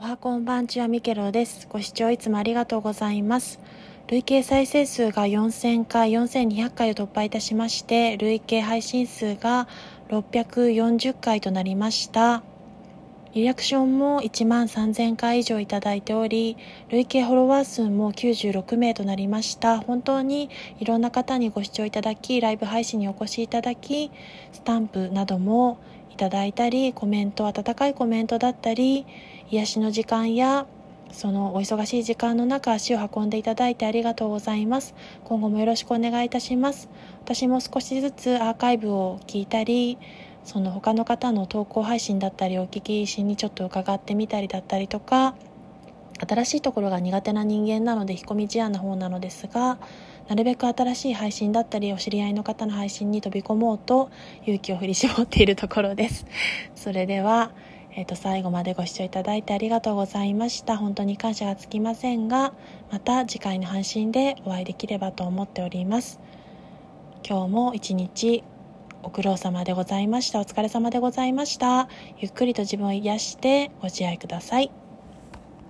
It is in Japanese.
おはこんばんちはミケロです。ご視聴いつもありがとうございます。累計再生数が4000回、4200回を突破いたしまして、累計配信数が640回となりました。リアクションも1万3000回以上いただいており、累計フォロワー数も96名となりました。本当にいろんな方にご視聴いただき、ライブ配信にお越しいただき、スタンプなどもいただいたり、コメント、温かいコメントだったり、癒しの時間やそのお忙しい時間の中足を運んでいただいてありがとうございます。今後もよろしくお願いいたします。私も少しずつアーカイブを聞いたりその他の方の投稿配信だったりお聞きしにちょっと伺ってみたりだったりとか新しいところが苦手な人間なので引っ込み思案な方なのですがなるべく新しい配信だったりお知り合いの方の配信に飛び込もうと勇気を振り絞っているところです。それではえー、と最後までご視聴いただいてありがとうございました。本当に感謝がつきませんがまた次回の配信でお会いできればと思っております。今日も一日ご苦労様でございました。お疲れ様でございました。ゆっくりと自分を癒してご自愛ください。